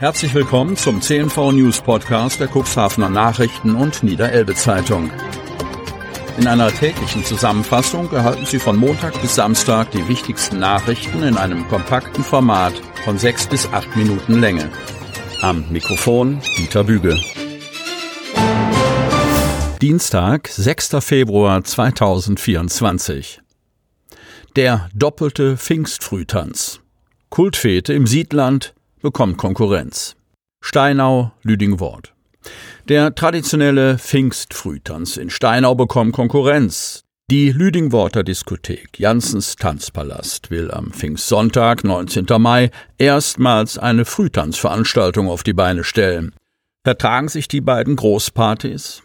Herzlich willkommen zum CNV News Podcast der Cuxhavener Nachrichten und Niederelbe Zeitung. In einer täglichen Zusammenfassung erhalten Sie von Montag bis Samstag die wichtigsten Nachrichten in einem kompakten Format von sechs bis acht Minuten Länge. Am Mikrofon Dieter Büge. Dienstag, 6. Februar 2024. Der doppelte Pfingstfrühtanz. Kultfete im Siedland bekommt Konkurrenz. Steinau, Lüdingwort. Der traditionelle Pfingstfrühtanz in Steinau bekommt Konkurrenz. Die Lüdingworter Diskothek Janssens Tanzpalast will am Pfingstsonntag, 19. Mai, erstmals eine Frühtanzveranstaltung auf die Beine stellen. Vertragen sich die beiden Großpartys?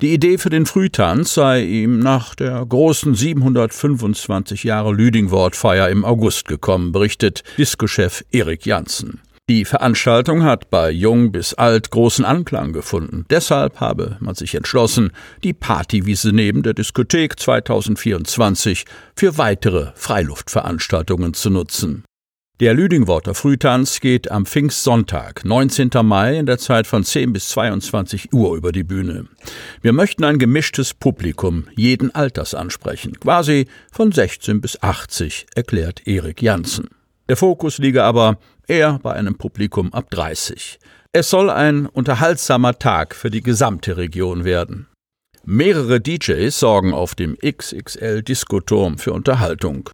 Die Idee für den Frühtanz sei ihm nach der großen 725 Jahre Lüdingwortfeier im August gekommen, berichtet Diskochef Erik Janssen. Die Veranstaltung hat bei Jung bis Alt großen Anklang gefunden. Deshalb habe man sich entschlossen, die Partywiese neben der Diskothek 2024 für weitere Freiluftveranstaltungen zu nutzen. Der Lüdingworter Frühtanz geht am Pfingstsonntag, 19. Mai, in der Zeit von 10 bis 22 Uhr über die Bühne. Wir möchten ein gemischtes Publikum jeden Alters ansprechen, quasi von 16 bis 80, erklärt Erik Janssen. Der Fokus liege aber eher bei einem Publikum ab 30. Es soll ein unterhaltsamer Tag für die gesamte Region werden. Mehrere DJs sorgen auf dem XXL Diskoturm für Unterhaltung.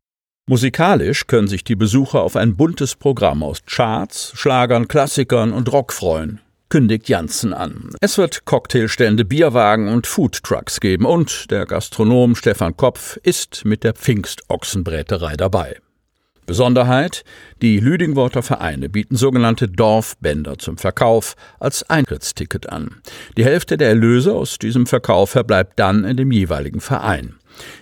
Musikalisch können sich die Besucher auf ein buntes Programm aus Charts, Schlagern, Klassikern und Rock freuen, kündigt Janssen an. Es wird Cocktailstände, Bierwagen und Foodtrucks geben und der Gastronom Stefan Kopf ist mit der Pfingstochsenbräterei dabei. Besonderheit, die Lüdingworter Vereine bieten sogenannte Dorfbänder zum Verkauf als Eintrittsticket an. Die Hälfte der Erlöse aus diesem Verkauf verbleibt dann in dem jeweiligen Verein.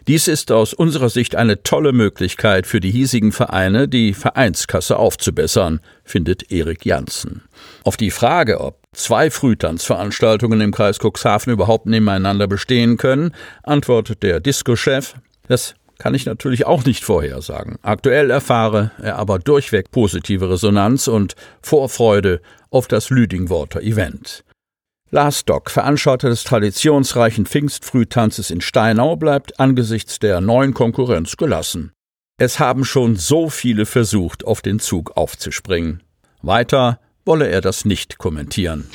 Dies ist aus unserer Sicht eine tolle Möglichkeit für die hiesigen Vereine, die Vereinskasse aufzubessern, findet Erik Janssen. Auf die Frage, ob zwei Frühtanzveranstaltungen im Kreis Cuxhaven überhaupt nebeneinander bestehen können, antwortet der Disco-Chef, das kann ich natürlich auch nicht vorhersagen. Aktuell erfahre er aber durchweg positive Resonanz und Vorfreude auf das Lüdingworter Event. Lars Stock, Veranstalter des traditionsreichen Pfingstfrühtanzes in Steinau, bleibt angesichts der neuen Konkurrenz gelassen. Es haben schon so viele versucht, auf den Zug aufzuspringen. Weiter wolle er das nicht kommentieren.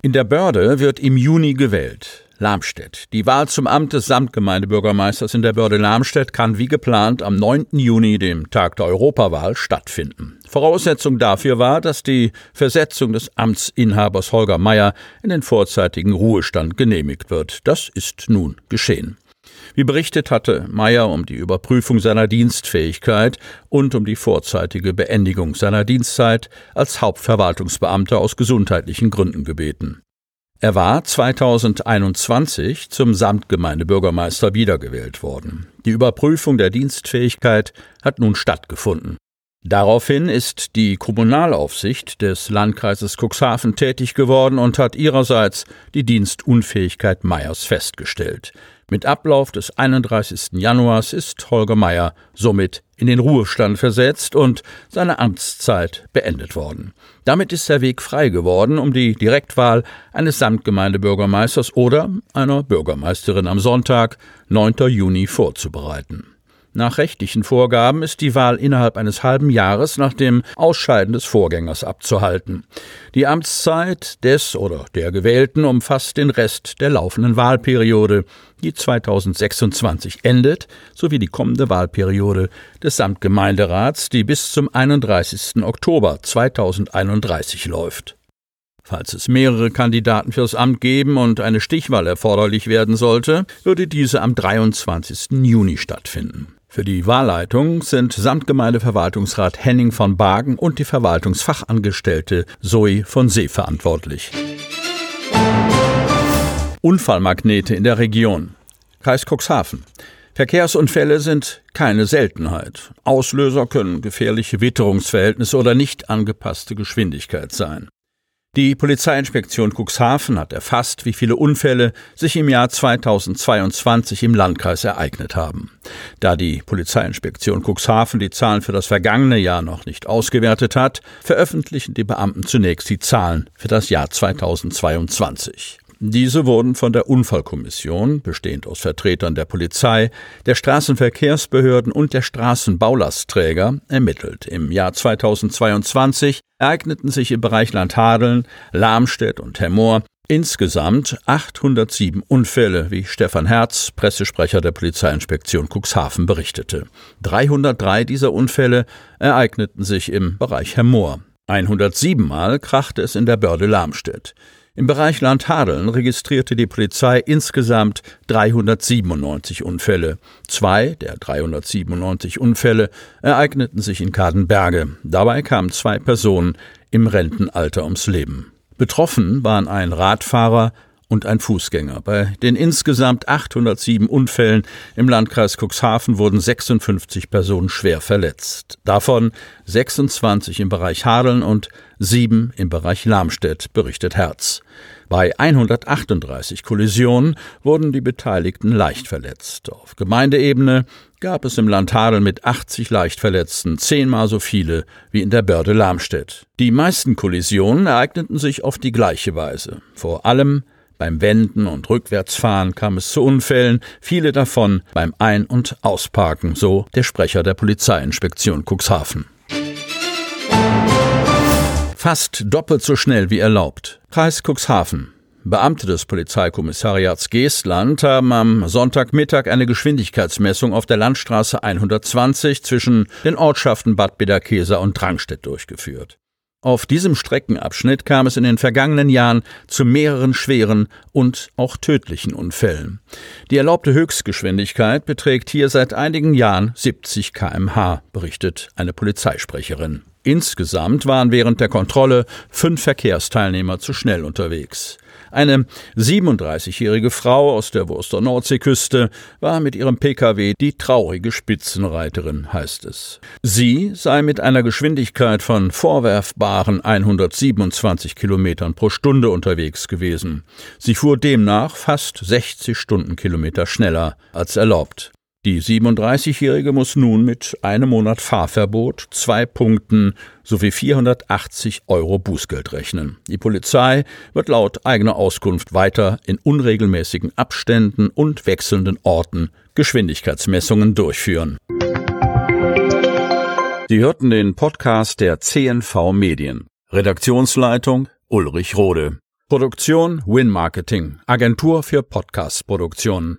In der Börde wird im Juni gewählt. Lamstedt. Die Wahl zum Amt des Samtgemeindebürgermeisters in der Börde Lamstedt kann wie geplant am 9. Juni, dem Tag der Europawahl, stattfinden. Voraussetzung dafür war, dass die Versetzung des Amtsinhabers Holger Meyer in den vorzeitigen Ruhestand genehmigt wird. Das ist nun geschehen. Wie berichtet hatte Meyer um die Überprüfung seiner Dienstfähigkeit und um die vorzeitige Beendigung seiner Dienstzeit als Hauptverwaltungsbeamter aus gesundheitlichen Gründen gebeten. Er war 2021 zum Samtgemeindebürgermeister wiedergewählt worden. Die Überprüfung der Dienstfähigkeit hat nun stattgefunden. Daraufhin ist die Kommunalaufsicht des Landkreises Cuxhaven tätig geworden und hat ihrerseits die Dienstunfähigkeit Meyers festgestellt. Mit Ablauf des 31. Januars ist Holger Meyer somit in den Ruhestand versetzt und seine Amtszeit beendet worden. Damit ist der Weg frei geworden, um die Direktwahl eines Samtgemeindebürgermeisters oder einer Bürgermeisterin am Sonntag, 9. Juni, vorzubereiten. Nach rechtlichen Vorgaben ist die Wahl innerhalb eines halben Jahres nach dem Ausscheiden des Vorgängers abzuhalten. Die Amtszeit des oder der Gewählten umfasst den Rest der laufenden Wahlperiode, die 2026 endet, sowie die kommende Wahlperiode des Samtgemeinderats, die bis zum 31. Oktober 2031 läuft. Falls es mehrere Kandidaten fürs Amt geben und eine Stichwahl erforderlich werden sollte, würde diese am 23. Juni stattfinden. Für die Wahlleitung sind Samtgemeindeverwaltungsrat Henning von Bagen und die Verwaltungsfachangestellte Zoe von See verantwortlich. Unfallmagnete in der Region. Kreis Cuxhaven. Verkehrsunfälle sind keine Seltenheit. Auslöser können gefährliche Witterungsverhältnisse oder nicht angepasste Geschwindigkeit sein. Die Polizeiinspektion Cuxhaven hat erfasst, wie viele Unfälle sich im Jahr 2022 im Landkreis ereignet haben. Da die Polizeiinspektion Cuxhaven die Zahlen für das vergangene Jahr noch nicht ausgewertet hat, veröffentlichen die Beamten zunächst die Zahlen für das Jahr 2022. Diese wurden von der Unfallkommission, bestehend aus Vertretern der Polizei, der Straßenverkehrsbehörden und der Straßenbaulastträger, ermittelt. Im Jahr 2022 ereigneten sich im Bereich Landhadeln, Lamstedt und Hemmoor insgesamt 807 Unfälle, wie Stefan Herz, Pressesprecher der Polizeiinspektion Cuxhaven, berichtete. 303 dieser Unfälle ereigneten sich im Bereich Hemmoor. 107 Mal krachte es in der Börde Lamstedt. Im Bereich Landhadeln registrierte die Polizei insgesamt 397 Unfälle. Zwei der 397 Unfälle ereigneten sich in Kadenberge. Dabei kamen zwei Personen im Rentenalter ums Leben. Betroffen waren ein Radfahrer und ein Fußgänger. Bei den insgesamt 807 Unfällen im Landkreis Cuxhaven wurden 56 Personen schwer verletzt. Davon 26 im Bereich Hadeln und sieben im Bereich Lamstedt, berichtet Herz. Bei 138 Kollisionen wurden die Beteiligten leicht verletzt. Auf Gemeindeebene gab es im Land Hadeln mit 80 Leichtverletzten zehnmal so viele wie in der Börde Lamstedt. Die meisten Kollisionen ereigneten sich auf die gleiche Weise. Vor allem beim Wenden und Rückwärtsfahren kam es zu Unfällen, viele davon beim Ein- und Ausparken, so der Sprecher der Polizeiinspektion Cuxhaven. Fast doppelt so schnell wie erlaubt. Kreis Cuxhaven. Beamte des Polizeikommissariats Geestland haben am Sonntagmittag eine Geschwindigkeitsmessung auf der Landstraße 120 zwischen den Ortschaften Bad Bederkesa und Drangstedt durchgeführt. Auf diesem Streckenabschnitt kam es in den vergangenen Jahren zu mehreren schweren und auch tödlichen Unfällen. Die erlaubte Höchstgeschwindigkeit beträgt hier seit einigen Jahren 70 kmh, berichtet eine Polizeisprecherin. Insgesamt waren während der Kontrolle fünf Verkehrsteilnehmer zu schnell unterwegs. Eine 37-jährige Frau aus der Wurster Nordseeküste war mit ihrem Pkw die traurige Spitzenreiterin, heißt es. Sie sei mit einer Geschwindigkeit von vorwerfbaren 127 Kilometern pro Stunde unterwegs gewesen. Sie fuhr demnach fast 60 Stundenkilometer schneller als erlaubt. Die 37-Jährige muss nun mit einem Monat Fahrverbot, zwei Punkten sowie 480 Euro Bußgeld rechnen. Die Polizei wird laut eigener Auskunft weiter in unregelmäßigen Abständen und wechselnden Orten Geschwindigkeitsmessungen durchführen. Sie hörten den Podcast der CNV Medien. Redaktionsleitung Ulrich Rode. Produktion Win Marketing, Agentur für Podcast-Produktionen.